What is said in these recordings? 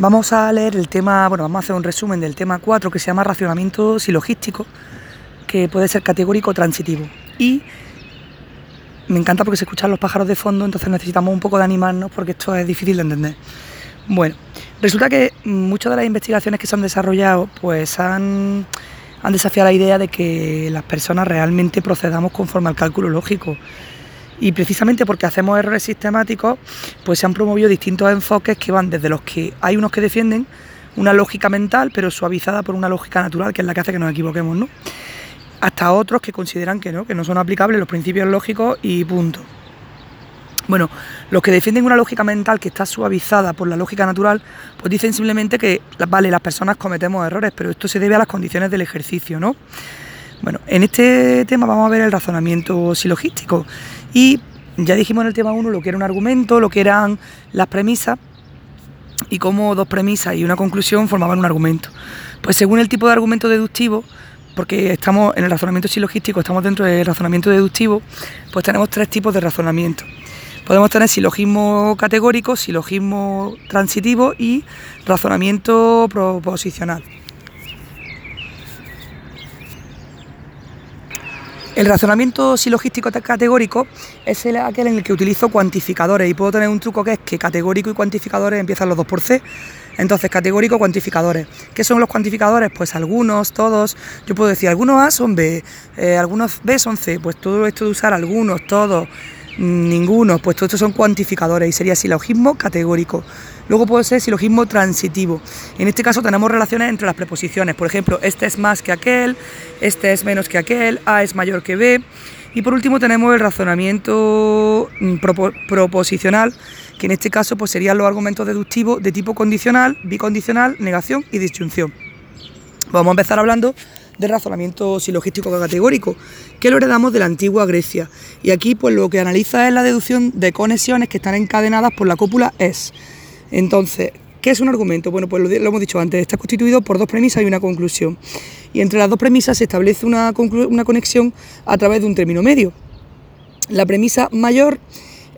Vamos a leer el tema, bueno, vamos a hacer un resumen del tema 4 que se llama racionamiento silogístico, que puede ser categórico o transitivo. Y me encanta porque se escuchan los pájaros de fondo, entonces necesitamos un poco de animarnos porque esto es difícil de entender. Bueno, resulta que muchas de las investigaciones que se han desarrollado pues han, han desafiado la idea de que las personas realmente procedamos conforme al cálculo lógico y precisamente porque hacemos errores sistemáticos, pues se han promovido distintos enfoques que van desde los que hay unos que defienden una lógica mental, pero suavizada por una lógica natural, que es la que hace que nos equivoquemos, ¿no? Hasta otros que consideran que no, que no son aplicables los principios lógicos y punto. Bueno, los que defienden una lógica mental que está suavizada por la lógica natural, pues dicen simplemente que, vale, las personas cometemos errores, pero esto se debe a las condiciones del ejercicio, ¿no? Bueno, en este tema vamos a ver el razonamiento silogístico y ya dijimos en el tema 1 lo que era un argumento, lo que eran las premisas y cómo dos premisas y una conclusión formaban un argumento. Pues según el tipo de argumento deductivo, porque estamos en el razonamiento silogístico, estamos dentro del razonamiento deductivo, pues tenemos tres tipos de razonamiento. Podemos tener silogismo categórico, silogismo transitivo y razonamiento proposicional. El razonamiento silogístico categórico es aquel en el que utilizo cuantificadores y puedo tener un truco que es que categórico y cuantificadores empiezan los dos por C. Entonces, categórico, cuantificadores. ¿Qué son los cuantificadores? Pues algunos, todos. Yo puedo decir, algunos A son B, eh, algunos B son C. Pues todo esto de usar algunos, todos, ninguno, pues todo esto son cuantificadores y sería silogismo categórico. Luego puede ser silogismo transitivo. En este caso tenemos relaciones entre las preposiciones. Por ejemplo, este es más que aquel, este es menos que aquel, A es mayor que B. Y por último tenemos el razonamiento mm, proposicional, que en este caso pues, serían los argumentos deductivos de tipo condicional, bicondicional, negación y disyunción. Vamos a empezar hablando del razonamiento silogístico categórico, que lo heredamos de la antigua Grecia. Y aquí pues lo que analiza es la deducción de conexiones que están encadenadas por la cópula es. Entonces, ¿qué es un argumento? Bueno, pues lo, hemos dicho antes, está constituido por dos premisas y una conclusión. Y entre las dos premisas se establece una, una conexión a través de un término medio. La premisa mayor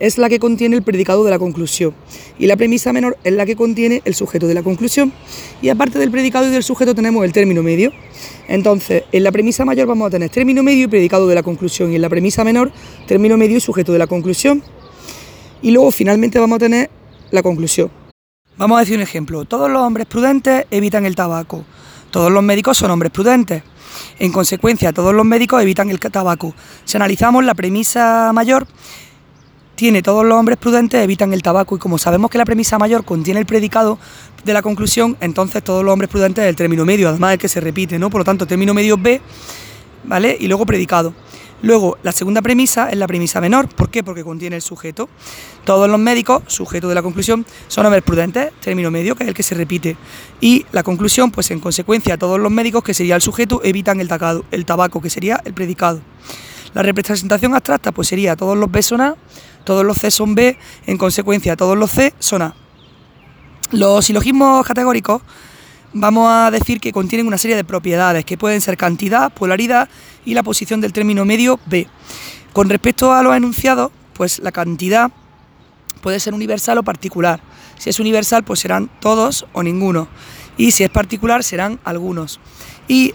es la que contiene el predicado de la conclusión y la premisa menor es la que contiene el sujeto de la conclusión y aparte del predicado y del sujeto tenemos el término medio. Entonces, en la premisa mayor vamos a tener término medio y predicado de la conclusión y en la premisa menor término medio y sujeto de la conclusión. Y luego finalmente vamos a tener la conclusión. Vamos a decir un ejemplo. Todos los hombres prudentes evitan el tabaco. Todos los médicos son hombres prudentes. En consecuencia, todos los médicos evitan el tabaco. Si analizamos la premisa mayor, tiene todos los hombres prudentes evitan el tabaco y como sabemos que la premisa mayor contiene el predicado de la conclusión, entonces todos los hombres prudentes es el término medio, además de que se repite, ¿no? Por lo tanto, término medio B, ¿vale? Y luego predicado. Luego, la segunda premisa es la premisa menor. ¿Por qué? Porque contiene el sujeto. Todos los médicos, sujeto de la conclusión, son hombres prudentes, término medio, que es el que se repite. Y la conclusión, pues en consecuencia, todos los médicos, que sería el sujeto, evitan el, el tabaco, que sería el predicado. La representación abstracta, pues sería todos los B son A, todos los C son B, en consecuencia, todos los C son A. Los silogismos categóricos vamos a decir que contienen una serie de propiedades que pueden ser cantidad, polaridad y la posición del término medio B. Con respecto a los enunciados, pues la cantidad puede ser universal o particular. Si es universal, pues serán todos o ninguno. Y si es particular, serán algunos. Y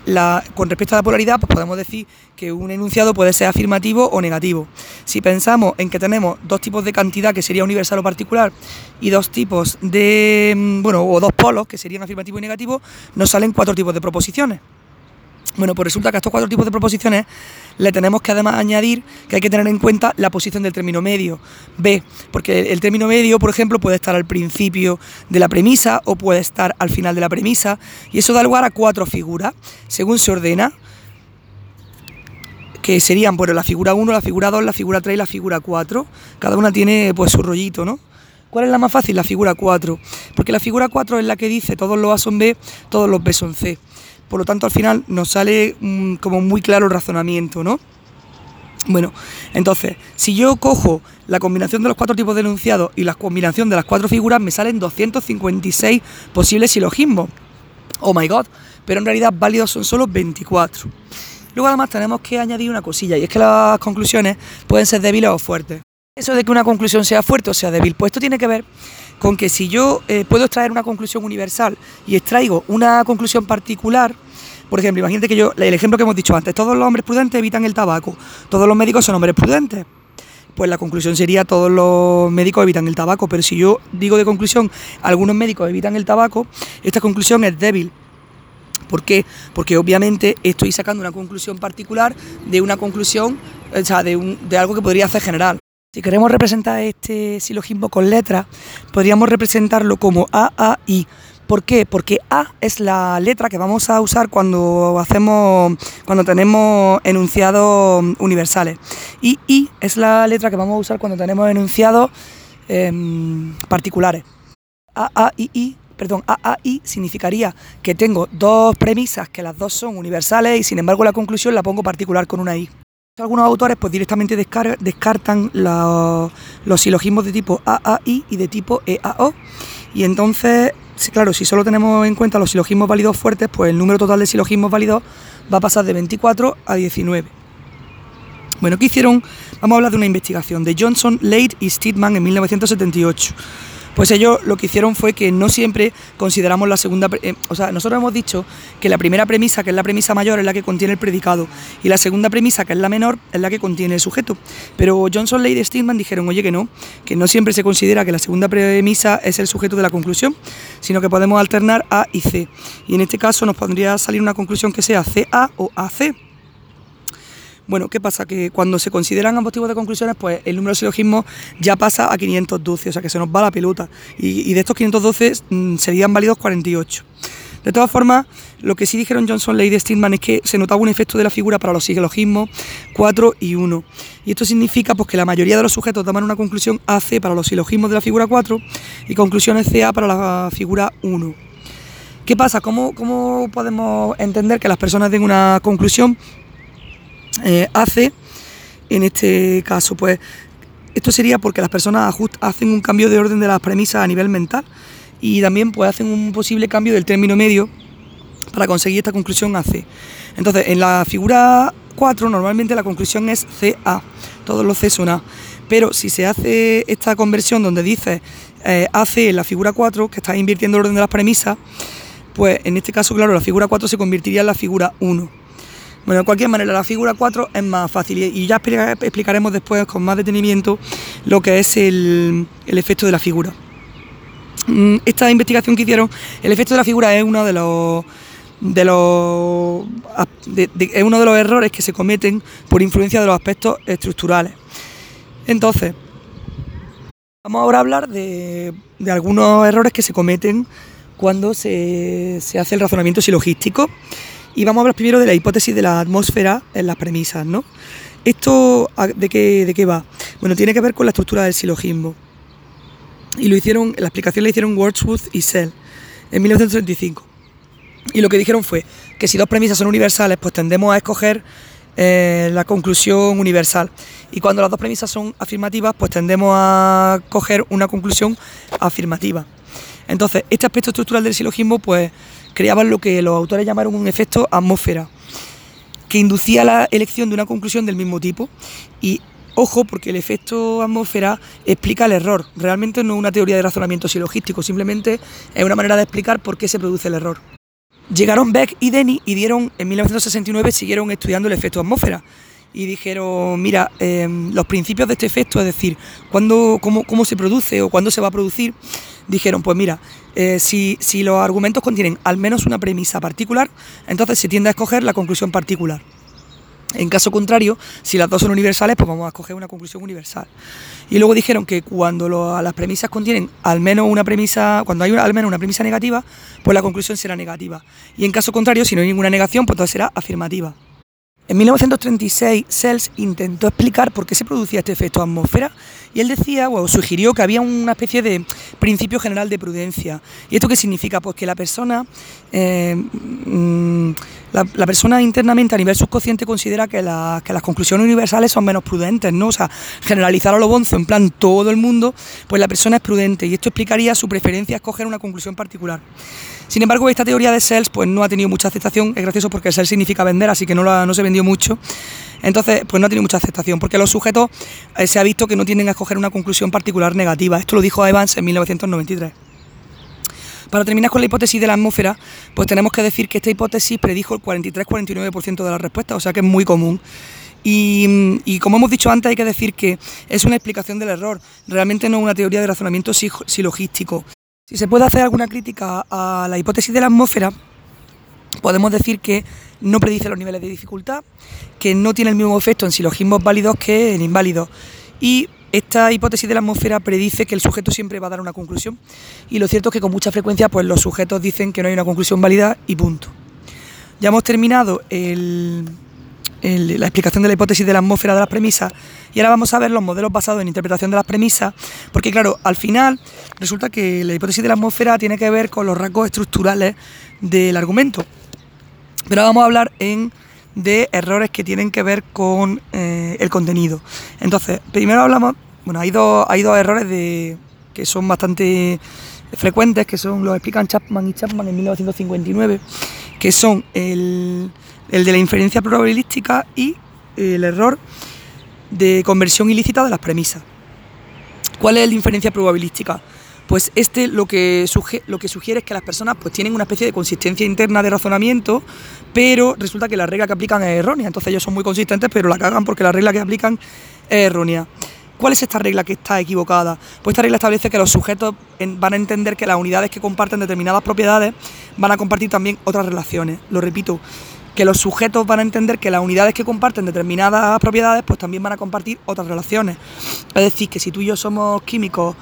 con respecto a la polaridad, pues podemos decir que un enunciado puede ser afirmativo o negativo. Si pensamos en que tenemos dos tipos de cantidad, que sería universal o particular, y dos tipos de, mm, bueno, o dos polos, que serían afirmativo y negativo, nos salen cuatro tipos de proposiciones. Bueno, pues resulta que a estos cuatro tipos de proposiciones le tenemos que además añadir que hay que tener en cuenta la posición del término medio, B, porque el término medio, por ejemplo, puede estar al principio de la premisa o puede estar al final de la premisa, y eso da lugar a cuatro figuras, según se ordena, que serían bueno, la figura 1, la figura 2, la figura 3 y la figura 4. Cada una tiene pues su rollito, ¿no? ¿Cuál es la más fácil? La figura 4, porque la figura 4 es la que dice todos los A son B, todos los B son C. Por lo tanto, al final nos sale mm, como muy claro el razonamiento, ¿no? Bueno, entonces, si yo cojo la combinación de los cuatro tipos de enunciados y la combinación de las cuatro figuras, me salen 256 posibles silogismos. Oh my god, pero en realidad válidos son solo 24. Luego además tenemos que añadir una cosilla, y es que las conclusiones pueden ser débiles o fuertes. Eso de que una conclusión sea fuerte o sea débil, pues esto tiene que ver con que si yo eh, puedo extraer una conclusión universal y extraigo una conclusión particular, por ejemplo, imagínate que yo, el ejemplo que hemos dicho antes, todos los hombres prudentes evitan el tabaco, todos los médicos son hombres prudentes. Pues la conclusión sería todos los médicos evitan el tabaco, pero si yo digo de conclusión algunos médicos evitan el tabaco, esta conclusión es débil. ¿Por qué? Porque obviamente estoy sacando una conclusión particular de una conclusión, o sea, de, un, de algo que podría ser general. Si queremos representar este silogismo con letras, podríamos representarlo como A, A, I. ¿Por qué? Porque A es la letra que vamos a usar cuando hacemos, cuando tenemos enunciados universales. Y I es la letra que vamos a usar cuando tenemos enunciados em, particulares. A, A, I, I perdón, I significaría que tengo dos premisas que las dos son universales y sin embargo la conclusión la pongo particular con una I. Algunos autores pues directamente descartan los, silogismos de tipo AAI y de tipo EAO y entonces, claro, si solo tenemos en cuenta los silogismos válidos fuertes, pues el número total de silogismos válidos va a pasar de 24 a 19. Bueno, ¿qué hicieron? Vamos a hablar de una investigación de Johnson, Lade y Steedman en 1978. Pues ellos lo que hicieron fue que no siempre consideramos la segunda, eh, o sea, nosotros hemos dicho que la primera premisa, que es la premisa mayor, es la que contiene el predicado, y la segunda premisa, que es la menor, es la que contiene el sujeto. Pero Johnson, Lady y Stillman dijeron, oye, que no, que no siempre se considera que la segunda premisa es el sujeto de la conclusión, sino que podemos alternar A y C. Y en este caso nos podría salir una conclusión que sea CA o AC. Bueno, ¿qué pasa? Que cuando se consideran ambos tipos de conclusiones, pues el número de silogismos ya pasa a 512, o sea que se nos va la pelota. Y, de estos 512 mm, serían válidos 48. De todas formas, lo que sí dijeron Johnson, Ley y Stillman es que se notaba un efecto de la figura para los silogismos 4 y 1. Y esto significa pues, que la mayoría de los sujetos toman una conclusión AC para los silogismos de la figura 4 y conclusiones CA para la figura 1. ¿Qué pasa? ¿Cómo, ¿Cómo podemos entender que las personas den una conclusión eh, hace, en este caso, pues esto sería porque las personas hacen un cambio de orden de las premisas a nivel mental y también pues hacen un posible cambio del término medio para conseguir esta conclusión AC. Entonces, en la figura 4 normalmente la conclusión es CA, todos los C son A, pero si se hace esta conversión donde dice eh, AC en la figura 4, que está invirtiendo el orden de las premisas, pues en este caso, claro, la figura 4 se convertiría en la figura 1. Bueno, de cualquier manera, la figura 4 es más fácil y ya explicaremos después con más detenimiento lo que es el, efecto de la figura. Mm, esta investigación que hicieron, el efecto de la figura es uno de los de los es uno de los errores que se cometen por influencia de los aspectos estructurales. Entonces, vamos ahora a hablar de, algunos errores que se cometen cuando se, se hace el razonamiento silogístico. Y vamos a hablar primero de la hipótesis de la atmósfera en las premisas, ¿no? ¿Esto de qué, de qué va? Bueno, tiene que ver con la estructura del silogismo. Y lo hicieron, la explicación la hicieron Wordsworth y Sell en 1935. Y lo que dijeron fue que si dos premisas son universales, pues tendemos a escoger eh, la conclusión universal. Y cuando las dos premisas son afirmativas, pues tendemos a coger una conclusión afirmativa. Entonces, este aspecto estructural del silogismo, pues creaban lo que los autores llamaron un efecto atmósfera, que inducía la elección de una conclusión del mismo tipo. Y ojo, porque el efecto atmósfera explica el error. Realmente no es una teoría de razonamiento silogístico, simplemente es una manera de explicar por qué se produce el error. Llegaron Beck y Denny y dieron, en 1969 siguieron estudiando el efecto atmósfera y dijeron, mira, em, los principios de este efecto, es decir, cuándo, cómo, cómo se produce o cuándo se va a producir, dijeron, pues mira, eh, si, los argumentos contienen al menos una premisa particular, entonces se tiende a escoger la conclusión particular. En caso contrario, si las dos son universales, pues vamos a escoger una conclusión universal. Y luego dijeron que cuando las premisas contienen al menos una premisa, cuando hay al menos una premisa negativa, pues la conclusión será negativa. Y en caso contrario, si no hay ninguna negación, pues entonces será afirmativa. En 1936, Sells intentó explicar por qué se producía este efecto atmósfera y él decía, o sugirió que había una especie de principio general de prudencia. ¿Y esto qué significa? Pues que la persona, eh, mm, la, persona internamente a nivel subconsciente considera que, las conclusiones universales son menos prudentes, ¿no? O sea, generalizar a lo bonzo, en plan todo el mundo, pues la persona es prudente y esto explicaría su preferencia a escoger una conclusión particular. Sin embargo, esta teoría de Sells pues, no ha tenido mucha aceptación, es gracioso porque Sells significa vender, así que no, se vendió mucho. Entonces, pues no tiene mucha aceptación, porque los sujetos eh, se ha visto que no tienden a escoger una conclusión particular negativa. Esto lo dijo Evans en 1993. Para terminar con la hipótesis de la atmósfera, pues tenemos que decir que esta hipótesis predijo el 43-49% de las respuestas, o sea que es muy común. Y, como hemos dicho antes, hay que decir que es una explicación del error, realmente no es una teoría de razonamiento silogístico. Si se puede hacer alguna crítica a la hipótesis de la atmósfera, podemos decir que no predice los niveles de dificultad, que no tiene el mismo efecto en silogismos válidos que en inválidos. Y esta hipótesis de la atmósfera predice que el sujeto siempre va a dar una conclusión. Y lo cierto es que con mucha frecuencia pues, los sujetos dicen que no hay una conclusión válida y punto. Ya hemos terminado la explicación de la hipótesis de la atmósfera de las premisas y ahora vamos a ver los modelos basados en interpretación de las premisas, porque claro, al final resulta que la hipótesis de la atmósfera tiene que ver con los rasgos estructurales del argumento. Pero vamos a hablar en, de errores que tienen que ver con eh, el contenido. Entonces, primero hablamos, bueno, hay dos, hay dos errores de, que son bastante frecuentes, que son los explican Chapman y Chapman en 1959, que son el, el de la inferencia probabilística y el error de conversión ilícita de las premisas. ¿Cuál es la inferencia probabilística? pues este lo que, lo que sugiere es que las personas pues tienen una especie de consistencia interna de razonamiento, pero resulta que la regla que aplican es errónea. Entonces ellos son muy consistentes, pero la cagan porque la regla que aplican es errónea. ¿Cuál es esta regla que está equivocada? Pues esta regla establece que los sujetos van a entender que las unidades que comparten determinadas propiedades van a compartir también otras relaciones. Lo repito, que los sujetos van a entender que las unidades que comparten determinadas propiedades pues también van a compartir otras relaciones. Es decir, que si tú y yo somos químicos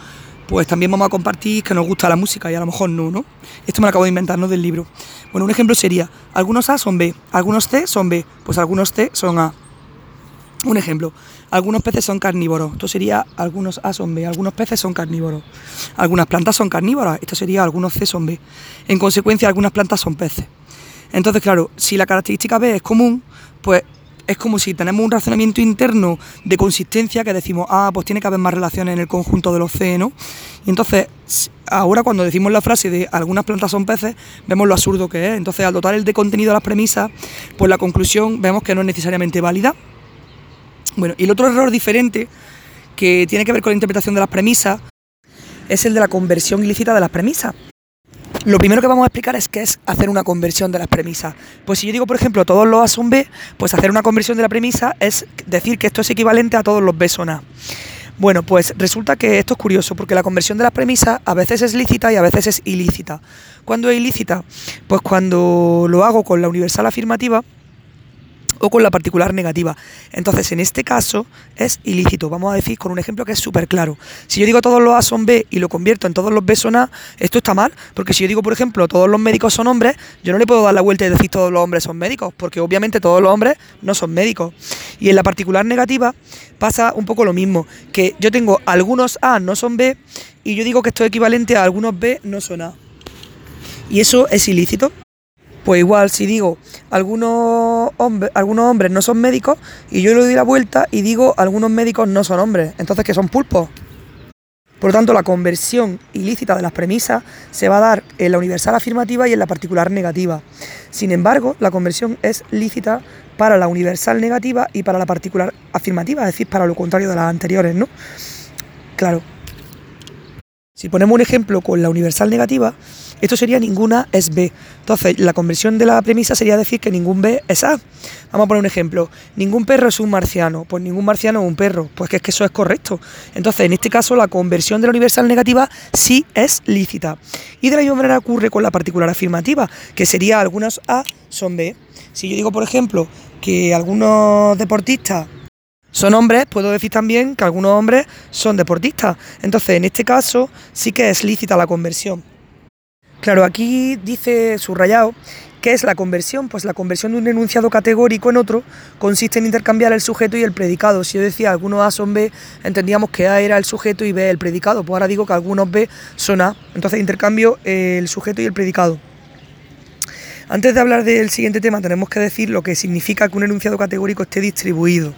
pues también vamos a compartir que nos gusta la música y a lo mejor no, ¿no? Esto me lo acabo de inventar, ¿no? Del libro. Bueno, un ejemplo sería, algunos A son B, algunos C son B, pues algunos C son A. Un ejemplo, algunos peces son carnívoros, esto sería algunos A son B, algunos peces son carnívoros. Algunas plantas son carnívoras, esto sería algunos C son B. En consecuencia, algunas plantas son peces. Entonces, claro, si la característica B es común, pues es como si tenemos un razonamiento interno de consistencia que decimos, ah, pues tiene que haber más relaciones en el conjunto de los C, ¿no? Y entonces, ahora cuando decimos la frase de algunas plantas son peces, vemos lo absurdo que es. Entonces, al dotar el de contenido a las premisas, pues la conclusión vemos que no es necesariamente válida. Bueno, y el otro error diferente que tiene que ver con la interpretación de las premisas es el de la conversión ilícita de las premisas. Lo primero que vamos a explicar es qué es hacer una conversión de las premisas. Pues si yo digo, por ejemplo, todos los A son B, pues hacer una conversión de la premisa es decir que esto es equivalente a todos los B son A. Bueno, pues resulta que esto es curioso porque la conversión de las premisas a veces es lícita y a veces es ilícita. ¿Cuándo es ilícita? Pues cuando lo hago con la universal afirmativa o con la particular negativa. Entonces, en este caso es ilícito. Vamos a decir con un ejemplo que es súper claro. Si yo digo todos los A son B y lo convierto en todos los B son A, esto está mal, porque si yo digo, por ejemplo, todos los médicos son hombres, yo no le puedo dar la vuelta y decir todos los hombres son médicos, porque obviamente todos los hombres no son médicos. Y en la particular negativa pasa un poco lo mismo, que yo tengo algunos A no son B y yo digo que esto es equivalente a algunos B no son A. Y eso es ilícito. Pues igual, si digo algunos hombres, algunos hombres no son médicos y yo le doy la vuelta y digo algunos médicos no son hombres, entonces que son pulpos. Por lo tanto, la conversión ilícita de las premisas se va a dar en la universal afirmativa y en la particular negativa. Sin embargo, la conversión es lícita para la universal negativa y para la particular afirmativa, es decir, para lo contrario de las anteriores, ¿no? Claro. Si ponemos un ejemplo con la universal negativa, esto sería ninguna es B. Entonces, la conversión de la premisa sería decir que ningún B es A. Vamos a poner un ejemplo. Ningún perro es un marciano. Pues ningún marciano es un perro. Pues que es que eso es correcto. Entonces, en este caso, la conversión de la universal negativa sí es lícita. Y de la misma manera ocurre con la particular afirmativa, que sería algunas A son B. Si yo digo, por ejemplo, que algunos deportistas son hombres, puedo decir también que algunos hombres son deportistas. Entonces, en este caso, sí que es lícita la conversión. Claro, aquí dice subrayado ¿Qué es la conversión? Pues la conversión de un enunciado categórico en otro consiste en intercambiar el sujeto y el predicado. Si yo decía algunos A son B, entendíamos que A era el sujeto y B el predicado. Pues ahora digo que algunos B son A. Entonces intercambio el sujeto y el predicado. Antes de hablar del siguiente tema, tenemos que decir lo que significa que un enunciado categórico esté distribuido.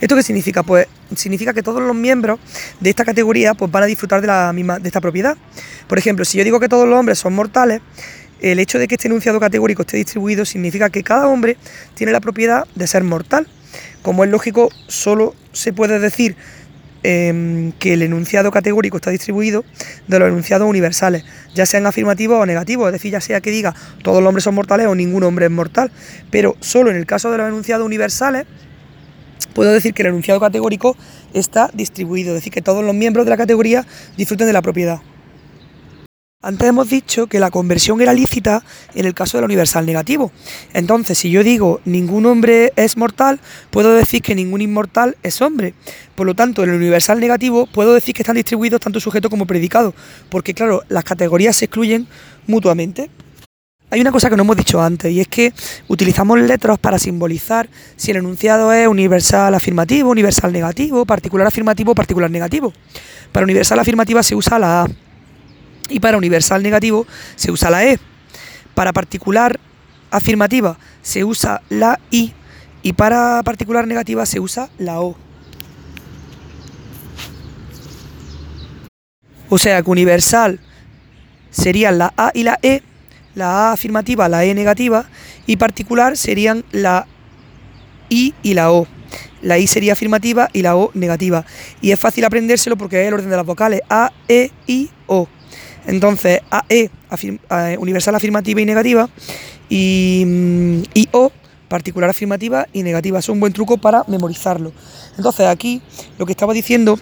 ¿Esto qué significa? Pues significa que todos los miembros de esta categoría pues, van a disfrutar de, la misma, de esta propiedad. Por ejemplo, si yo digo que todos los hombres son mortales, el hecho de que este enunciado categórico esté distribuido significa que cada hombre tiene la propiedad de ser mortal. como es lógico, solo se puede decir em, que el enunciado categórico está distribuido de los enunciados universales, ya sean afirmativos o negativos, es decir, ya sea que diga todos los hombres son mortales o ningún hombre es mortal, pero solo en el caso de los enunciados universales puedo decir que el enunciado categórico está distribuido, es decir, que todos los miembros de la categoría disfruten de la propiedad. Antes hemos dicho que la conversión era lícita en el caso del universal negativo. Entonces, si yo digo ningún hombre es mortal, puedo decir que ningún inmortal es hombre. Por lo tanto, en el universal negativo puedo decir que están distribuidos tanto sujeto como predicado, porque claro, las categorías se excluyen mutuamente. Hay una cosa que no hemos dicho antes y es que utilizamos letras para simbolizar si el enunciado es universal afirmativo, universal negativo, particular afirmativo, particular negativo. Para universal afirmativa se usa la A y para universal negativo se usa la E. Para particular afirmativa se usa la I y para particular negativa se usa la O. O sea que universal serían la A y la E, la A afirmativa, la E negativa y particular serían la I y la O. La I sería afirmativa y la O negativa. Y es fácil aprendérselo porque es el orden de las vocales A, E, I, O. Entonces, AE, universal afirmativa y negativa, y, mm, y O, particular afirmativa y negativa. Es un buen truco para memorizarlo. Entonces, aquí lo que estaba diciendo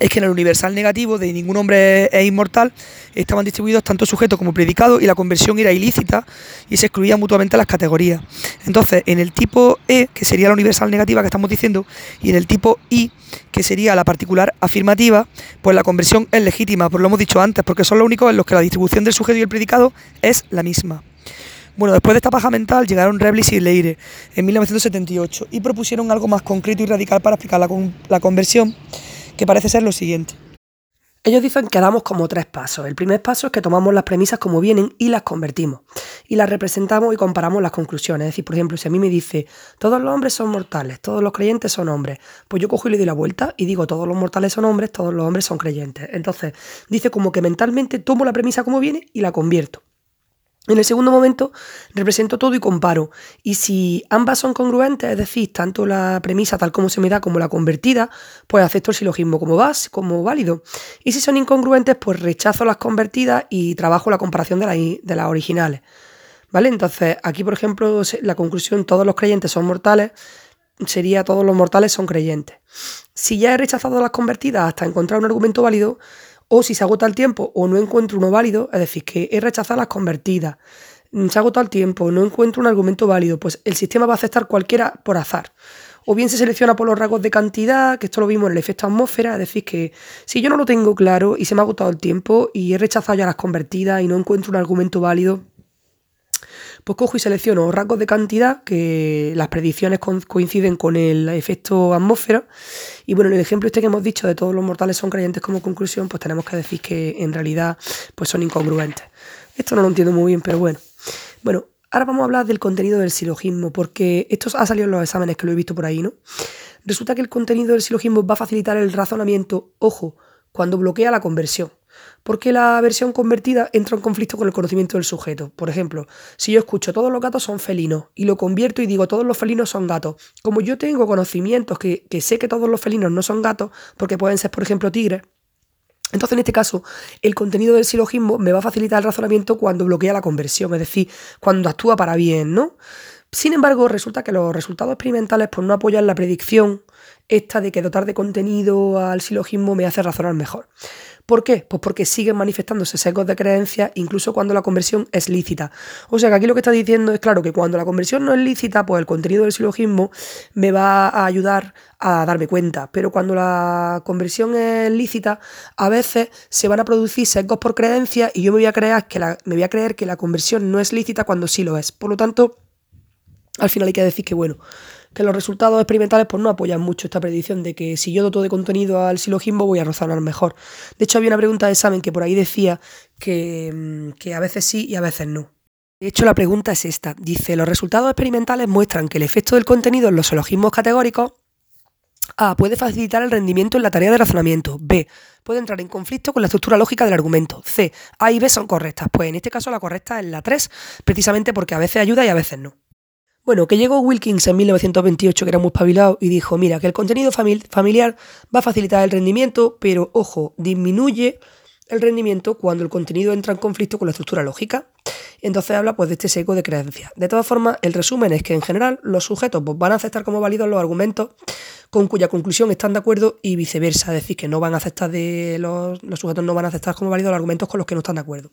es que en el universal negativo de ningún hombre es inmortal estaban distribuidos tanto sujetos como predicados y la conversión era ilícita y se excluían mutuamente las categorías. Entonces, en el tipo E, que sería la universal negativa que estamos diciendo, y en el tipo I, que sería la particular afirmativa, pues la conversión es legítima, pues lo hemos dicho antes, porque son los únicos en los que la distribución del sujeto y el predicado es la misma. Bueno, después de esta paja mental llegaron Reblis y Leire en 1978 y propusieron algo más concreto y radical para explicar la, la conversión que parece ser lo siguiente. Ellos dicen que damos como tres pasos. El primer paso es que tomamos las premisas como vienen y las convertimos. Y las representamos y comparamos las conclusiones. Es decir, por ejemplo, si a mí me dice, todos los hombres son mortales, todos los creyentes son hombres, pues yo cojo y le doy la vuelta y digo, todos los mortales son hombres, todos los hombres son creyentes. Entonces, dice como que mentalmente tomo la premisa como viene y la convierto. En el segundo momento represento todo y comparo. Y si ambas son congruentes, es decir, tanto la premisa tal como se me da como la convertida, pues acepto el silogismo como, vas, como válido. Y si son incongruentes, pues rechazo las convertidas y trabajo la comparación de, de las originales. ¿Vale? Entonces, aquí, por ejemplo, la conclusión, todos los creyentes son mortales, sería todos los mortales son creyentes. Si ya he rechazado las convertidas hasta encontrar un argumento válido, o si se agota el tiempo o no encuentro uno válido, es decir, que he rechazado las convertidas, mm, se agota el tiempo, no encuentro un argumento válido, pues el sistema va a aceptar cualquiera por azar. O bien se selecciona por los rasgos de cantidad, que esto lo vimos en el efecto atmósfera, es decir, que si yo no lo tengo claro y se me ha agotado el tiempo y he rechazado ya las convertidas y no encuentro un argumento válido, pues cojo y selecciono rasgos de cantidad que las predicciones coinciden con el efecto atmósfera. Y bueno, en el ejemplo este que hemos dicho de todos los mortales son creyentes como conclusión, pues tenemos que decir que en realidad pues son incongruentes. Esto no lo entiendo muy bien, pero bueno. Bueno, ahora vamos a hablar del contenido del silogismo, porque esto ha salido en los exámenes que lo he visto por ahí, ¿no? Resulta que el contenido del silogismo va a facilitar el razonamiento, ojo, cuando bloquea la conversión porque la versión convertida entra en conflicto con el conocimiento del sujeto. Por ejemplo, si yo escucho todos los gatos son felinos y lo convierto y digo todos los felinos son gatos, como yo tengo conocimientos que, sé que todos los felinos no son gatos, porque pueden ser, por ejemplo, tigres, entonces, en este caso, el contenido del silogismo me va a facilitar el razonamiento cuando bloquea la conversión, es decir, cuando actúa para bien, ¿no? Sin embargo, resulta que los resultados experimentales pues, no apoyan la predicción esta de que dotar de contenido al silogismo me hace razonar mejor. ¿Por qué? Pues porque siguen manifestándose sesgos de creencia incluso cuando la conversión es lícita. O sea que aquí lo que está diciendo es claro que cuando la conversión no es lícita, pues el contenido del silogismo me va a ayudar a darme cuenta. Pero cuando la conversión es lícita, a veces se van a producir sesgos por creencia y yo me voy a creer que la, me voy a creer que la conversión no es lícita cuando sí lo es. Por lo tanto, al final hay que decir que bueno, que los resultados experimentales pues, no apoyan mucho esta predicción de que si yo doto de contenido al silogismo voy a razonar mejor. De hecho, había una pregunta de examen que por ahí decía que, mm, que a veces sí y a veces no. De hecho, la pregunta es esta. Dice, los resultados experimentales muestran que el efecto del contenido en los silogismos categóricos A. Puede facilitar el rendimiento en la tarea de razonamiento. B. Puede entrar en conflicto con la estructura lógica del argumento. C. A y B son correctas. Pues en este caso la correcta es la 3, precisamente porque a veces ayuda y a veces no. Bueno, que llegó Wilkins en 1928, que era muy espabilado, y dijo, mira, que el contenido familiar va a facilitar el rendimiento, pero ojo, disminuye el rendimiento cuando el contenido entra en conflicto con la estructura lógica. Entonces habla pues de este seco de creencias. De todas formas, el resumen es que en general los sujetos pues, van a aceptar como válidos los argumentos con cuya conclusión están de acuerdo y viceversa, es decir, que no van a aceptar de los sujetos no van a aceptar como válidos los argumentos con los que no están de acuerdo.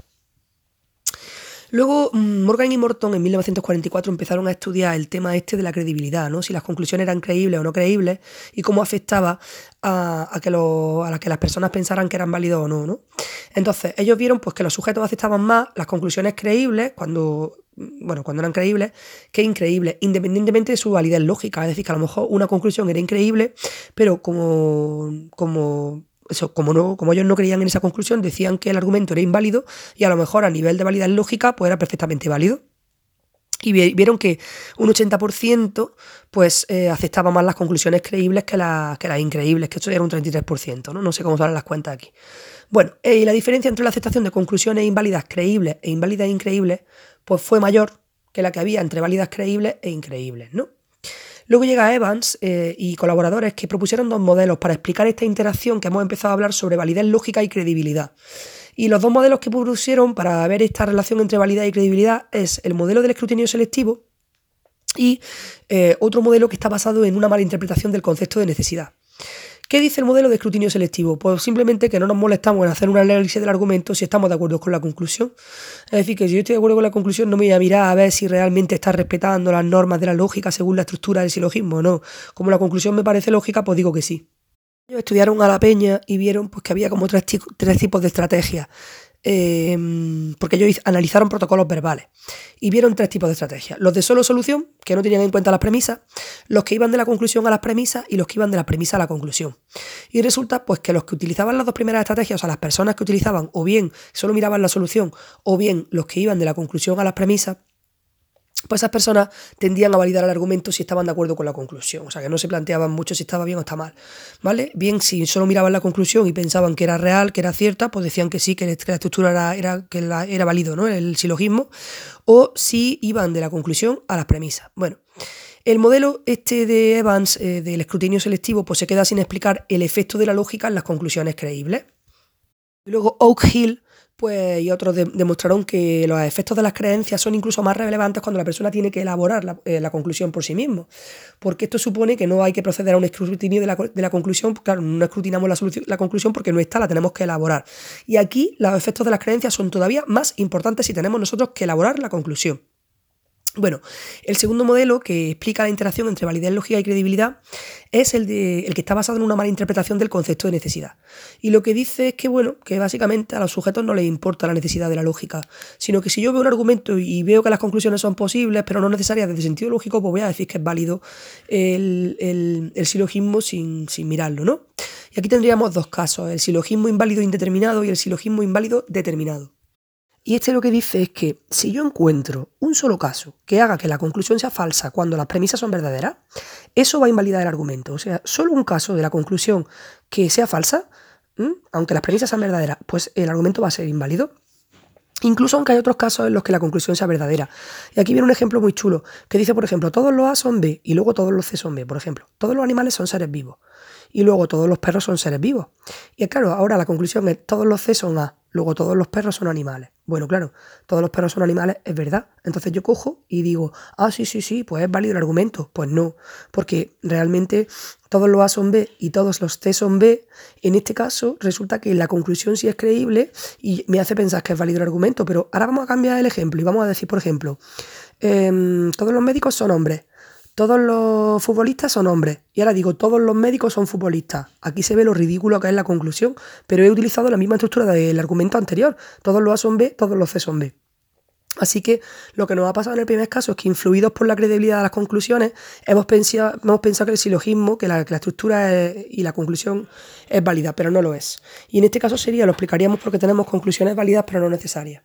Luego, mm, Morgan y Morton en 1944 empezaron a estudiar el tema este de la credibilidad, ¿no? Si las conclusiones eran creíbles o no creíbles y cómo afectaba a, que, a que las personas pensaran que eran válidos o no, ¿no? Entonces, ellos vieron pues, que los sujetos aceptaban más las conclusiones creíbles cuando bueno, cuando eran creíbles, que increíbles, independientemente de su validez lógica. Es decir, que a lo mejor una conclusión era increíble, pero como, como como, no, como ellos no creían en esa conclusión, decían que el argumento era inválido y a lo mejor a nivel de validez lógica pues era perfectamente válido. Y vieron que un 80% pues eh, aceptaba más las conclusiones creíbles que, que las increíbles, que esto era un 33%, ¿no? No sé cómo salen las cuentas aquí. Bueno, eh, y la diferencia entre la aceptación de conclusiones inválidas creíbles e inválidas increíbles pues fue mayor que la que había entre válidas creíbles e increíbles, ¿no? Luego llega Evans eh, y colaboradores que propusieron dos modelos para explicar esta interacción que hemos empezado a hablar sobre validez lógica y credibilidad. Y los dos modelos que propusieron para ver esta relación entre validez y credibilidad es el modelo del escrutinio selectivo y eh, otro modelo que está basado en una mala interpretación del concepto de necesidad. ¿Qué dice el modelo de escrutinio selectivo? Pues simplemente que no nos molestamos en hacer un análisis del argumento si estamos de acuerdo con la conclusión. Es decir, que si yo estoy de acuerdo con la conclusión, no me voy a mirar a ver si realmente está respetando las normas de la lógica según la estructura del silogismo o no. Como la conclusión me parece lógica, pues digo que sí. Ellos estudiaron a la peña y vieron pues, que había como tres, tres tipos de estrategias. Em, porque ellos analizaron protocolos verbales y vieron tres tipos de estrategias. Los de solo solución, que no tenían en cuenta las premisas, los que iban de la conclusión a las premisas y los que iban de la premisa a la conclusión. Y resulta pues que los que utilizaban las dos primeras estrategias, o sea, las personas que utilizaban o bien solo miraban la solución o bien los que iban de la conclusión a las premisas, pues esas personas tendían a validar el argumento si estaban de acuerdo con la conclusión. O sea, que no se planteaban mucho si estaba bien o está mal. ¿Vale? Bien, si solo miraban la conclusión y pensaban que era real, que era cierta, pues decían que sí, que la estructura era, era, que era válido, ¿no? El silogismo. O si iban de la conclusión a las premisas. Bueno. El modelo este de Evans eh, del escrutinio selectivo pues se queda sin explicar el efecto de la lógica en las conclusiones creíbles. Luego Oak Hill pues, y otros demostraron que los efectos de las creencias son incluso más relevantes cuando la persona tiene que elaborar la, eh, conclusión por sí mismo. Porque esto supone que no hay que proceder a un escrutinio de la, conclusión, claro, no escrutinamos la, la conclusión porque no está, la tenemos que elaborar. Y aquí los efectos de las creencias son todavía más importantes si tenemos nosotros que elaborar la conclusión. Bueno, el segundo modelo que explica la interacción entre validez lógica y credibilidad es el, de, el que está basado en una mala interpretación del concepto de necesidad. Y lo que dice es que, bueno, que básicamente a los sujetos no les importa la necesidad de la lógica, sino que si yo veo un argumento y veo que las conclusiones son posibles, pero no necesarias desde sentido lógico, pues voy a decir que es válido el, silogismo sin, sin mirarlo, ¿no? Y aquí tendríamos dos casos, el silogismo inválido indeterminado y el silogismo inválido determinado. Y este lo que dice es que si yo encuentro un solo caso que haga que la conclusión sea falsa cuando las premisas son verdaderas, eso va a invalidar el argumento. O sea, solo un caso de la conclusión que sea falsa, aunque las premisas sean verdaderas, pues el argumento va a ser inválido. Incluso aunque hay otros casos en los que la conclusión sea verdadera. Y aquí viene un ejemplo muy chulo, que dice, por ejemplo, todos los A son B y luego todos los C son B. Por ejemplo, todos los animales son seres vivos y luego todos los perros son seres vivos. Y claro, ahora la conclusión es todos los C son A, luego todos los perros son animales. Bueno, claro, todos los perros son animales, es verdad. Entonces yo cojo y digo, ah, sí, sí, sí, pues es válido el argumento. Pues no, porque realmente todos los A son B y todos los C son B. En este caso resulta que la conclusión sí es creíble y me hace pensar que es válido el argumento. Pero ahora vamos a cambiar el ejemplo y vamos a decir, por ejemplo, em, todos los médicos son hombres todos los futbolistas son hombres. Y ahora digo, todos los médicos son futbolistas. Aquí se ve lo ridículo que es la conclusión, pero he utilizado la misma estructura del argumento anterior. Todos los A son B, todos los C son B. Así que lo que nos ha pasado en el primer caso es que influidos por la credibilidad de las conclusiones, hemos pensado, hemos pensado que el silogismo, que la, estructura y la conclusión es válida, pero no lo es. Y en este caso sería, lo explicaríamos porque tenemos conclusiones válidas pero no necesarias.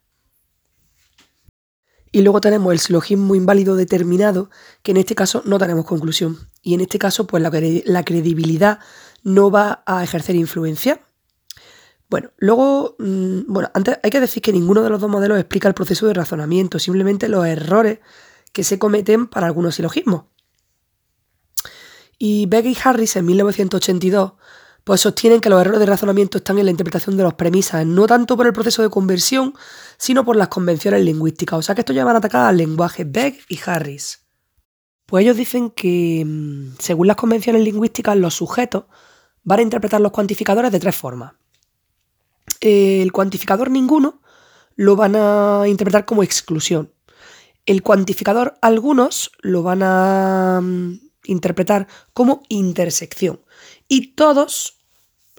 Y luego tenemos el silogismo inválido determinado, que en este caso no tenemos conclusión. Y en este caso, pues la, credibilidad no va a ejercer influencia. Bueno, luego, mm, bueno, antes hay que decir que ninguno de los dos modelos explica el proceso de razonamiento, simplemente los errores que se cometen para algunos silogismos. Y Beck y Harris en 1982 pues sostienen que los errores de razonamiento están en la interpretación de las premisas, no tanto por el proceso de conversión, sino por las convenciones lingüísticas. O sea que esto ya van a atacar al lenguaje Beck y Harris. Pues ellos dicen que, mm, según las convenciones lingüísticas, los sujetos van a interpretar los cuantificadores de tres formas. El cuantificador ninguno lo van a interpretar como exclusión. El cuantificador algunos lo van a mm, interpretar como intersección. Y todos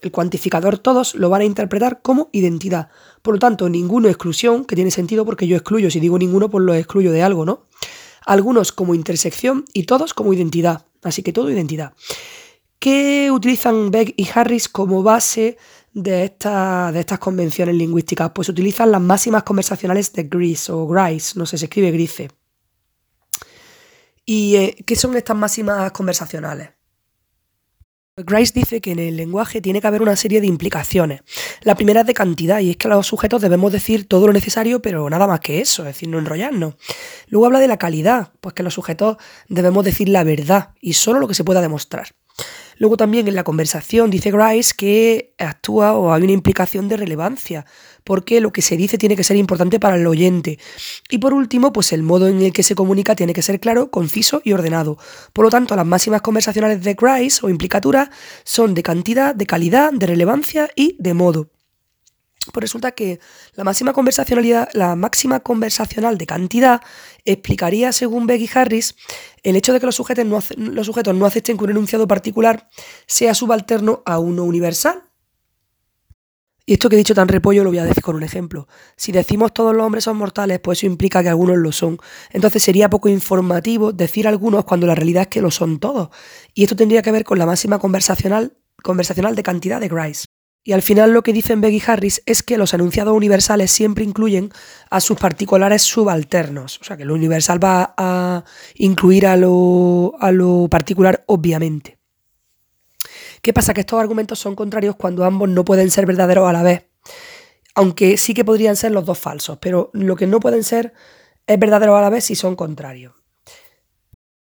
el cuantificador todos lo van a interpretar como identidad. Por lo tanto, ninguno exclusión, que tiene sentido porque yo excluyo. Si digo ninguno, pues lo excluyo de algo, ¿no? Algunos como intersección y todos como identidad. Así que todo identidad. ¿Qué utilizan Beck y Harris como base de, de estas convenciones lingüísticas? Pues utilizan las máximas conversacionales de Gris o Grice, no sé, se escribe Grice. ¿Y eh, qué son estas máximas conversacionales? Grice dice que en el lenguaje tiene que haber una serie de implicaciones. La primera es de cantidad, y es que a los sujetos debemos decir todo lo necesario, pero nada más que eso, es decir, no enrollarnos. Luego habla de la calidad, pues que los sujetos debemos decir la verdad y solo lo que se pueda demostrar. Luego también en la conversación dice Grice que actúa o hay una implicación de relevancia, porque lo que se dice tiene que ser importante para el oyente. Y por último, pues el modo en el que se comunica tiene que ser claro, conciso y ordenado. Por lo tanto, las máximas conversacionales de Grice o implicatura son de cantidad, de calidad, de relevancia y de modo. Pues resulta que la máxima conversacionalidad, la máxima conversacional de cantidad explicaría, según Becky Harris, el hecho de que los sujetos, no, los sujetos no acepten que un enunciado particular sea subalterno a uno universal. Y esto que he dicho tan repollo lo voy a decir con un ejemplo. Si decimos todos los hombres son mortales, pues eso implica que algunos lo son. Entonces sería poco informativo decir algunos cuando la realidad es que lo son todos. Y esto tendría que ver con la máxima conversacional, conversacional de cantidad de Grice. Y al final lo que dicen Becky Harris es que los enunciados universales siempre incluyen a sus particulares subalternos. O sea que lo universal va a incluir a lo, a lo particular, obviamente. ¿Qué pasa? Que estos argumentos son contrarios cuando ambos no pueden ser verdaderos a la vez. Aunque sí que podrían ser los dos falsos, pero lo que no pueden ser es verdadero a la vez si son contrarios.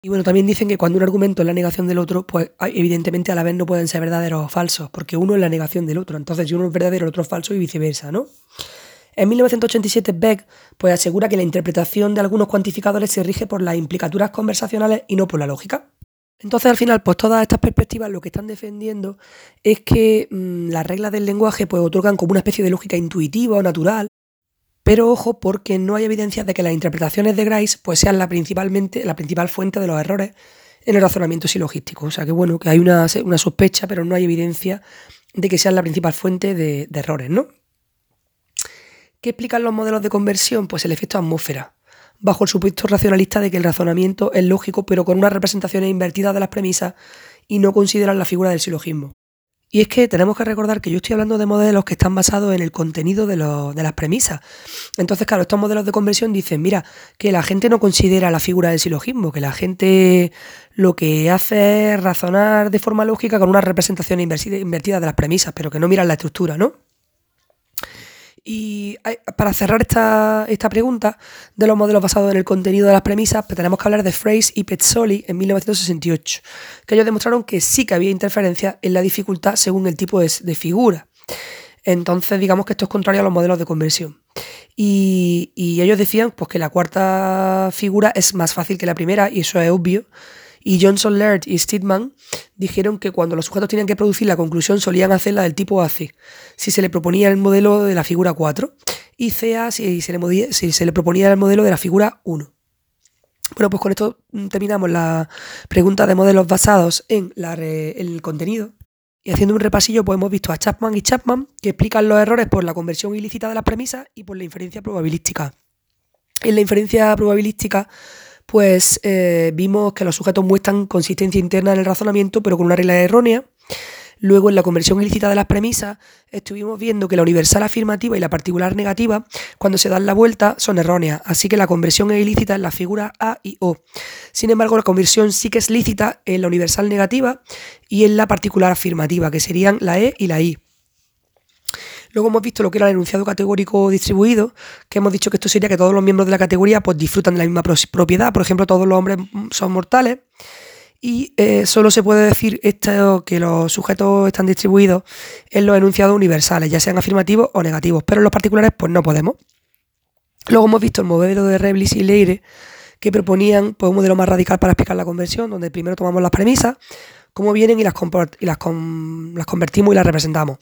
Y bueno, también dicen que cuando un argumento es la negación del otro, pues evidentemente a la vez no pueden ser verdaderos o falsos, porque uno es la negación del otro. Entonces, si uno es verdadero, el otro es falso y viceversa, ¿no? En 1987, Beck pues, asegura que la interpretación de algunos cuantificadores se rige por las implicaturas conversacionales y no por la lógica. Entonces, al final, pues todas estas perspectivas lo que están defendiendo es que mm, las reglas del lenguaje pues, otorgan como una especie de lógica intuitiva o natural pero ojo, porque no hay evidencias de que las interpretaciones de Grice pues, sean la, principalmente, la principal fuente de los errores en el razonamiento silogístico. O sea que bueno, que hay una, sospecha, pero no hay evidencia de que sean la principal fuente de, de errores, ¿no? ¿Qué explican los modelos de conversión? Pues el efecto atmósfera, bajo el supuesto racionalista de que el razonamiento es lógico, pero con unas representaciones invertidas de las premisas y no consideran la figura del silogismo. Y es que tenemos que recordar que yo estoy hablando de modelos que están basados en el contenido de, las premisas. Entonces, claro, estos modelos de conversión dicen, mira, que la gente no considera la figura del silogismo, que la gente lo que hace es razonar de forma lógica con una representación invertida de las premisas, pero que no miran la estructura, ¿no? Y para cerrar esta, pregunta de los modelos basados en el contenido de las premisas, pues tenemos que hablar de Phrase y Petzoli en 1968, que ellos demostraron que sí que había interferencia en la dificultad según el tipo de, figura. Entonces, digamos que esto es contrario a los modelos de conversión. Y, y ellos decían pues, que la cuarta figura es más fácil que la primera, y eso es obvio, y Johnson Laird y Steedman dijeron que cuando los sujetos tenían que producir la conclusión solían hacerla del tipo AC, si se le proponía el modelo de la figura 4, y CA si se le, proponía el modelo de la figura 1. Bueno, pues con esto terminamos la pregunta de modelos basados en, el contenido. Y haciendo un repasillo, pues hemos visto a Chapman y Chapman que explican los errores por la conversión ilícita de las premisas y por la inferencia probabilística. En la inferencia probabilística pues eh, vimos que los sujetos muestran consistencia interna en el razonamiento, pero con una regla errónea. Luego, en la conversión ilícita de las premisas, estuvimos viendo que la universal afirmativa y la particular negativa, cuando se dan la vuelta, son erróneas. Así que la conversión es ilícita en las figuras A y O. Sin embargo, la conversión sí que es lícita en la universal negativa y en la particular afirmativa, que serían la E y la I. Luego hemos visto lo que era el enunciado categórico distribuido, que hemos dicho que esto sería que todos los miembros de la categoría pues, disfrutan de la misma propiedad. Por ejemplo, todos los hombres son mortales. Y eh, solo se puede decir esto, que los sujetos están distribuidos en los enunciados universales, ya sean afirmativos o negativos, pero en los particulares pues no podemos. Luego hemos visto el modelo de Reblis y Leire, que proponían pues, un modelo más radical para explicar la conversión, donde primero tomamos las premisas, cómo vienen y las, y las, convertimos y las representamos.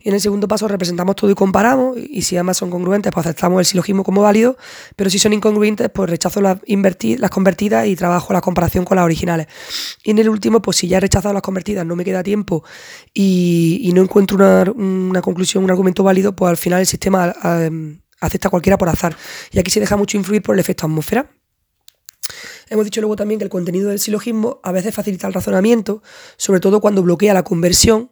Y en el segundo paso representamos todo y comparamos, y si además son congruentes, pues aceptamos el silogismo como válido, pero si son incongruentes, pues rechazo las, las convertidas y trabajo la comparación con las originales. Y en el último, pues si ya he rechazado las convertidas, no me queda tiempo y, no encuentro una, conclusión, un argumento válido, pues al final el sistema eh, acepta cualquiera por azar. Y aquí se deja mucho influir por el efecto atmósfera. Hemos dicho luego también que el contenido del silogismo a veces facilita el razonamiento, sobre todo cuando bloquea la conversión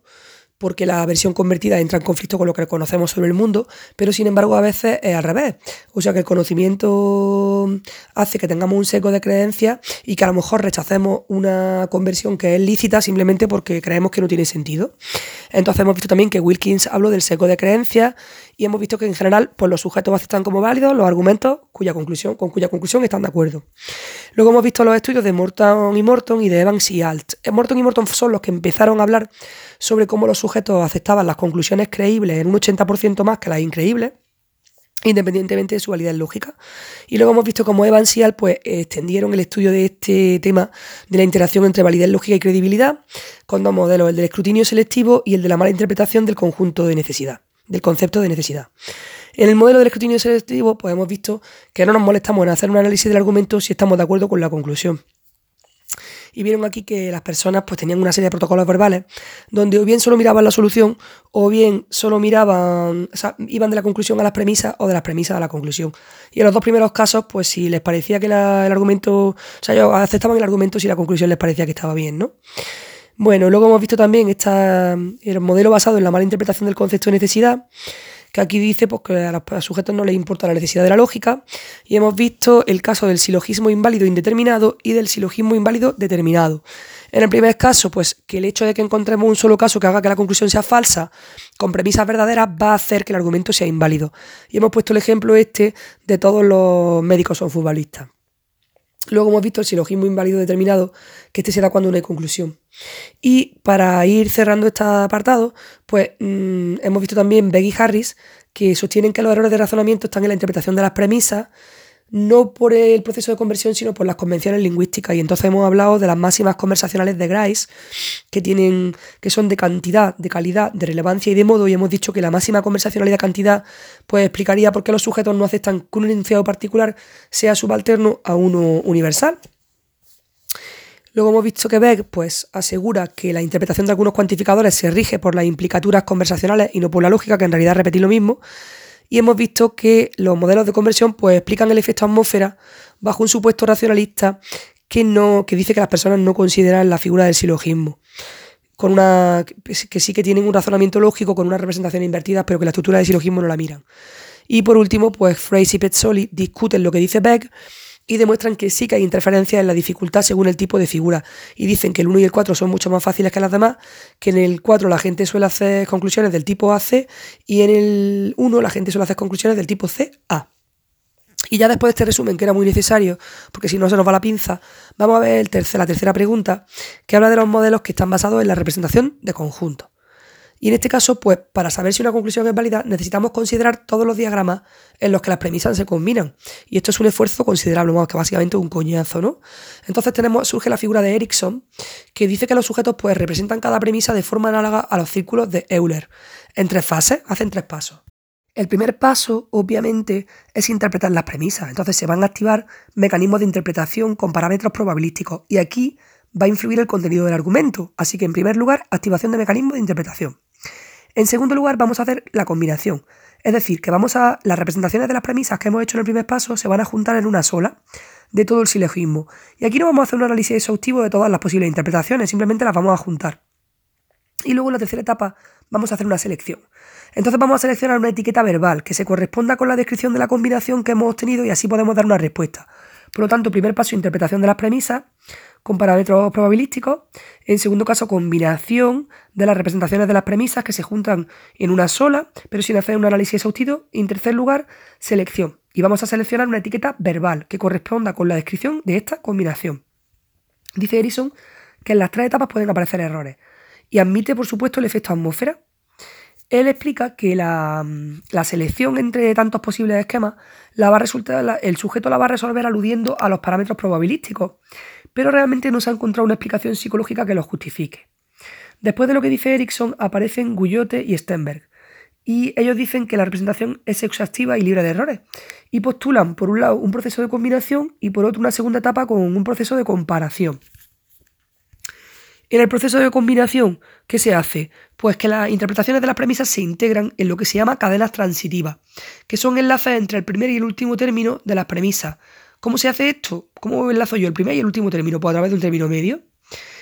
porque la versión convertida entra en conflicto con lo que conocemos sobre el mundo, pero sin embargo a veces es al revés. O sea que el conocimiento hace que tengamos un seco de creencias y que a lo mejor rechacemos una conversión que es lícita simplemente porque creemos que no tiene sentido. Entonces hemos visto también que Wilkins habló del seco de creencias y hemos visto que en general pues, los sujetos aceptan como válidos los argumentos cuya conclusión, con cuya conclusión están de acuerdo. Luego hemos visto los estudios de Morton y Morton y de Evans y Alt. Morton y Morton son los que empezaron a hablar sobre cómo los sujetos aceptaban las conclusiones creíbles en un 80% más que las increíbles, independientemente de su validez lógica. Y luego hemos visto cómo Evans y Al pues, extendieron el estudio de este tema de la interacción entre validez lógica y credibilidad con dos modelos, el del escrutinio selectivo y el de la mala interpretación del conjunto de necesidad, del concepto de necesidad. En el modelo del escrutinio selectivo pues, hemos visto que no nos molestamos en hacer un análisis del argumento si estamos de acuerdo con la conclusión y vieron aquí que las personas pues tenían una serie de protocolos verbales donde o bien solo miraban la solución o bien solo miraban, o sea, iban de la conclusión a las premisas o de las premisas a la conclusión. Y en los dos primeros casos, pues si les parecía que el argumento, o sea, ellos aceptaban el argumento si la conclusión les parecía que estaba bien, ¿no? Bueno, luego hemos visto también esta, el modelo basado en la mala interpretación del concepto de necesidad, que aquí dice pues, que a los sujetos no les importa la necesidad de la lógica, y hemos visto el caso del silogismo inválido indeterminado y del silogismo inválido determinado. En el primer caso, pues que el hecho de que encontremos un solo caso que haga que la conclusión sea falsa con premisas verdaderas va a hacer que el argumento sea inválido. Y hemos puesto el ejemplo este de todos los médicos son futbolistas. Luego hemos visto el silogismo inválido determinado, que este se da cuando no hay conclusión. Y para ir cerrando este apartado, pues mm, hemos visto también Beck y Harris, que sostienen que los errores de razonamiento están en la interpretación de las premisas no por el proceso de conversión, sino por las convenciones lingüísticas. Y entonces hemos hablado de las máximas conversacionales de Grice, que tienen, que son de cantidad, de calidad, de relevancia y de modo, y hemos dicho que la máxima conversacionalidad de cantidad, pues explicaría por qué los sujetos no aceptan que un enunciado particular sea subalterno a uno universal. Luego hemos visto que Beck pues, asegura que la interpretación de algunos cuantificadores se rige por las implicaturas conversacionales y no por la lógica, que en realidad repetí lo mismo y hemos visto que los modelos de conversión pues, explican el efecto atmósfera bajo un supuesto racionalista que, no, que dice que las personas no consideran la figura del silogismo. Con una, que sí que tienen un razonamiento lógico con una representación invertida, pero que la estructura del silogismo no la miran. Y por último, pues Fraser y Petzoli discuten lo que dice Beck y demuestran que sí que hay interferencias en la dificultad según el tipo de figura. Y dicen que el 1 y el 4 son mucho más fáciles que las demás, que en el 4 la gente suele hacer conclusiones del tipo AC y en el 1 la gente suele hacer conclusiones del tipo CA. Y ya después de este resumen, que era muy necesario, porque si no se nos va la pinza, vamos a ver el la tercera pregunta, que habla de los modelos que están basados en la representación de conjuntos. Y en este caso, pues para saber si una conclusión es válida, necesitamos considerar todos los diagramas en los que las premisas se combinan. Y esto es un esfuerzo considerable, vamos, que básicamente es un coñazo, ¿no? Entonces tenemos, surge la figura de Erickson, que dice que los sujetos pues representan cada premisa de forma análoga a los círculos de Euler. En tres fases, hacen tres pasos. El primer paso, obviamente, es interpretar las premisas. Entonces se van a activar mecanismos de interpretación con parámetros probabilísticos. Y aquí va a influir el contenido del argumento. Así que, en primer lugar, activación de mecanismos de interpretación. En segundo lugar, vamos a hacer la combinación. Es decir, que vamos a. Las representaciones de las premisas que hemos hecho en el primer paso se van a juntar en una sola de todo el silogismo. Y aquí no vamos a hacer un análisis exhaustivo de todas las posibles interpretaciones, simplemente las vamos a juntar. Y luego en la tercera etapa vamos a hacer una selección. Entonces vamos a seleccionar una etiqueta verbal que se corresponda con la descripción de la combinación que hemos obtenido y así podemos dar una respuesta. Por lo tanto, primer paso, interpretación de las premisas con parámetros probabilísticos. En segundo caso, combinación de las representaciones de las premisas que se juntan en una sola, pero sin hacer un análisis exhaustivo. Y en tercer lugar, selección. Y vamos a seleccionar una etiqueta verbal que corresponda con la descripción de esta combinación. Dice Erickson que en las tres etapas pueden aparecer errores. Y admite, por supuesto, el efecto atmósfera. Él explica que la, selección entre tantos posibles esquemas la va a resultar, el sujeto la va a resolver aludiendo a los parámetros probabilísticos pero realmente no se ha encontrado una explicación psicológica que lo justifique. Después de lo que dice Erickson, aparecen Guyote y Stenberg, y ellos dicen que la representación es exhaustiva y libre de errores, y postulan por un lado un proceso de combinación y por otro una segunda etapa con un proceso de comparación. En el proceso de combinación, ¿qué se hace? Pues que las interpretaciones de las premisas se integran en lo que se llama cadenas transitivas, que son enlaces entre el primer y el último término de las premisas, ¿Cómo se hace esto? ¿Cómo enlazo yo el primer y el último término? Pues a través de un término medio.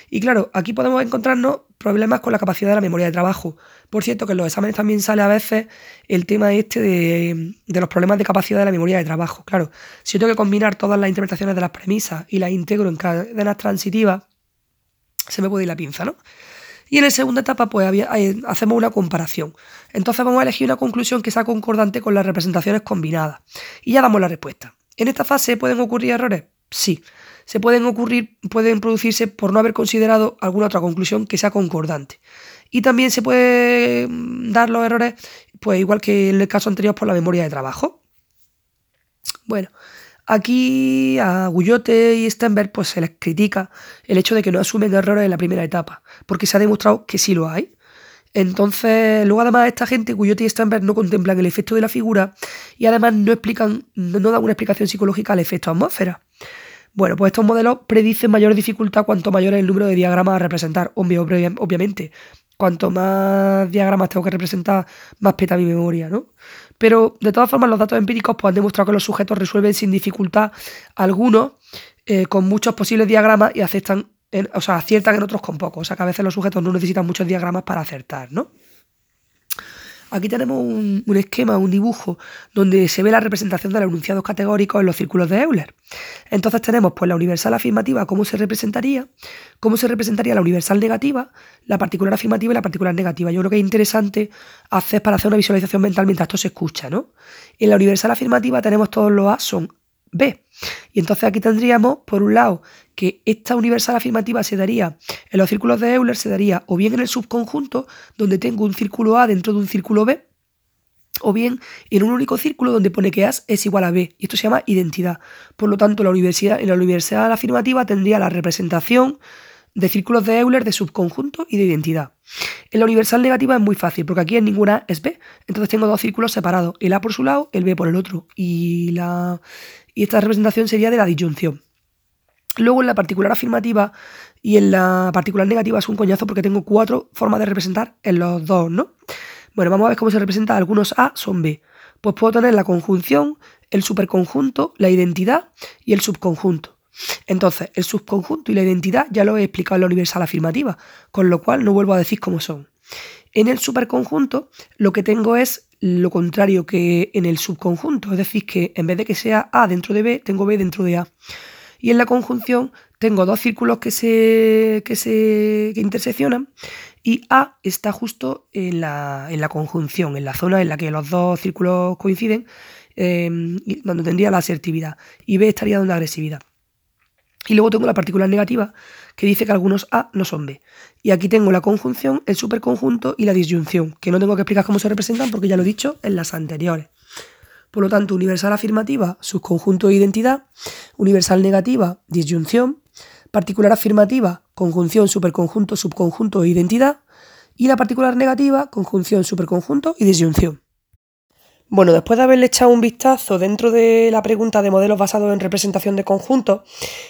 Y claro, aquí podemos encontrarnos problemas con la capacidad de la memoria de trabajo. Por cierto, que en los exámenes también sale a veces el tema este de, los problemas de capacidad de la memoria de trabajo. Claro, si yo tengo que combinar todas las interpretaciones de las premisas y las integro en cadenas transitivas, se me puede ir la pinza, ¿no? Y en la segunda etapa, pues hacemos una comparación. Entonces vamos a elegir una conclusión que sea concordante con las representaciones combinadas. Y ya damos la respuesta. ¿En esta fase pueden ocurrir errores? Sí. Se pueden ocurrir, pueden producirse por no haber considerado alguna otra conclusión que sea concordante. Y también se puede mm, dar los errores, pues igual que en el caso anterior por la memoria de trabajo. Bueno, aquí a Guyote y Stenberg pues se les critica el hecho de que no asumen errores en la primera etapa, porque se ha demostrado que sí lo hay. Entonces, luego además esta gente, Guyote y no contemplan el efecto de la figura y además no explican, no, dan una explicación psicológica al efecto atmósfera. Bueno, pues estos modelos predicen mayor dificultad cuanto mayor es el número de diagramas a representar. obviamente, cuanto más diagramas tengo que representar, más peta mi memoria, ¿no? Pero de todas formas, los datos empíricos pues, han demostrado que los sujetos resuelven sin dificultad algunos eh, con muchos posibles diagramas y aceptan o sea, aciertan en otros con poco. O sea, que a veces los sujetos no necesitan muchos diagramas para acertar, ¿no? Aquí tenemos un, esquema, un dibujo, donde se ve la representación de los enunciados categóricos en los círculos de Euler. Entonces tenemos pues la universal afirmativa, cómo se representaría, cómo se representaría la universal negativa, la particular afirmativa y la particular negativa. Yo creo que es interesante hacer para hacer una visualización mental mientras esto se escucha, ¿no? En la universal afirmativa tenemos todos los A son B. Y entonces aquí tendríamos, por un lado, que esta universal afirmativa se daría en los círculos de Euler, se daría o bien en el subconjunto, donde tengo un círculo A dentro de un círculo B, o bien en un único círculo donde pone que A es igual a B. Y esto se llama identidad. Por lo tanto, la universidad, en la universalidad afirmativa tendría la representación de círculos de Euler de subconjunto y de identidad. En la universal negativa es muy fácil, porque aquí en ninguna es B. Entonces tengo dos círculos separados, el A por su lado, el B por el otro. Y, la, y esta representación sería de la disyunción. Luego en la particular afirmativa y en la particular negativa es un coñazo porque tengo cuatro formas de representar en los dos, ¿no? Bueno, vamos a ver cómo se representa. Algunos A son B. Pues puedo tener la conjunción, el superconjunto, la identidad y el subconjunto. Entonces, el subconjunto y la identidad ya lo he explicado en la universal afirmativa, con lo cual no vuelvo a decir cómo son. En el superconjunto lo que tengo es lo contrario que en el subconjunto, es decir, que en vez de que sea A dentro de B, tengo B dentro de A. Y en la conjunción tengo dos círculos que se, que se interseccionan y A está justo en la, conjunción, en la zona en la que los dos círculos coinciden, em, donde tendría la asertividad. Y B estaría donde la agresividad. Y luego tengo la particular negativa que dice que algunos A no son B. Y aquí tengo la conjunción, el superconjunto y la disyunción, que no tengo que explicar cómo se representan porque ya lo he dicho en las anteriores. Por lo tanto, universal afirmativa, subconjunto de identidad, universal negativa, disyunción, particular afirmativa, conjunción, superconjunto, subconjunto e identidad, y la particular negativa, conjunción, superconjunto y disyunción. Bueno, después de haberle echado un vistazo dentro de la pregunta de modelos basados en representación de conjuntos,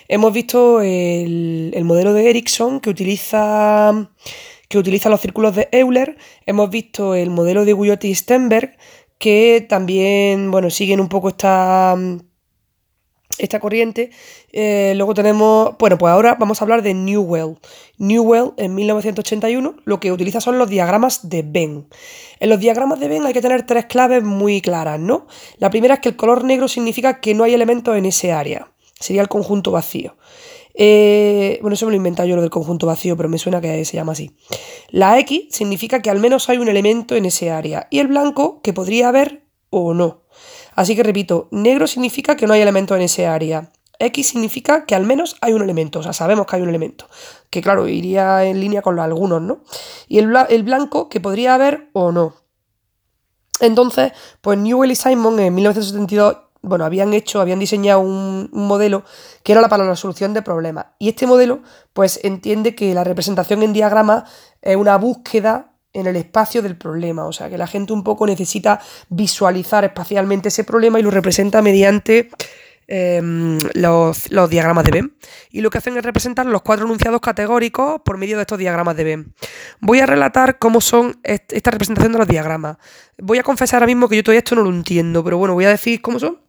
hemos visto el, modelo de Erickson que utiliza, que utiliza los círculos de Euler, hemos visto el modelo de Guyotti y Stenberg, que también, bueno, siguen un poco esta, esta corriente. Eh, luego tenemos, bueno, pues ahora vamos a hablar de Newell. Newell en 1981 lo que utiliza son los diagramas de Venn. En los diagramas de Venn hay que tener tres claves muy claras, ¿no? La primera es que el color negro significa que no hay elementos en ese área. Sería el conjunto vacío. Eh, bueno, eso me lo he inventado yo lo del conjunto vacío, pero me suena que se llama así. La X significa que al menos hay un elemento en ese área. Y el blanco que podría haber o no. Así que repito, negro significa que no hay elemento en ese área. X significa que al menos hay un elemento, o sea, sabemos que hay un elemento, que claro, iría en línea con los algunos, ¿no? Y el, blanco que podría haber o no. Entonces, pues Newell y Simon en 1972, bueno, habían hecho, habían diseñado un, modelo que era para la solución de problemas. Y este modelo, pues entiende que la representación en diagrama es una búsqueda en el espacio del problema. O sea, que la gente un poco necesita visualizar espacialmente ese problema y lo representa mediante Em, los, diagramas de Venn. Y lo que hacen es representar los cuatro enunciados categóricos por medio de estos diagramas de Venn. Voy a relatar cómo son esta representación de los diagramas. Voy a confesar ahora mismo que yo todavía esto no lo entiendo, pero bueno, voy a decir cómo son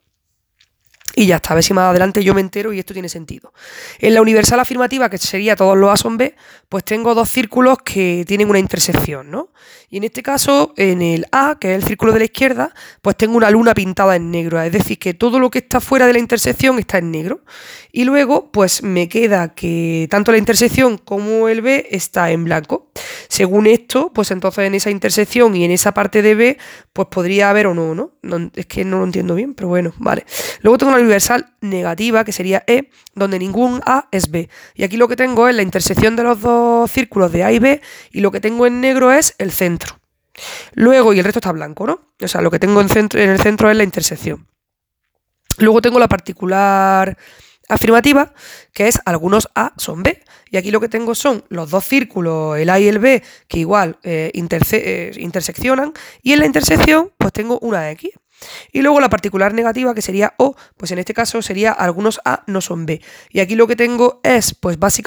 y ya está, a ver si más adelante yo me entero y esto tiene sentido. En la universal afirmativa, que sería todos los A son B, pues tengo dos círculos que tienen una intersección, ¿no? Y en este caso, en el A, que es el círculo de la izquierda, pues tengo una luna pintada en negro. Es decir, que todo lo que está fuera de la intersección está en negro. Y luego, pues me queda que tanto la intersección como el B está en blanco. Según esto, pues entonces en esa intersección y en esa parte de B, pues podría haber o no, ¿no? es que no lo entiendo bien, pero bueno, vale. Luego tengo la universal negativa, que sería E, donde ningún A es B. Y aquí lo que tengo es la intersección de los dos círculos de A y B, y lo que tengo en negro es el centro. Luego, y el resto está blanco, ¿no? O sea, lo que tengo en, centro, en el centro es la intersección. Luego tengo la particular afirmativa, que es algunos A son B. Y aquí lo que tengo son los dos círculos, el A y el B, que igual eh, eh, interseccionan. Y en la intersección, pues tengo una X. Y luego la particular negativa, que sería O, pues en este caso sería algunos A no son B. Y aquí lo que tengo es, pues básicamente,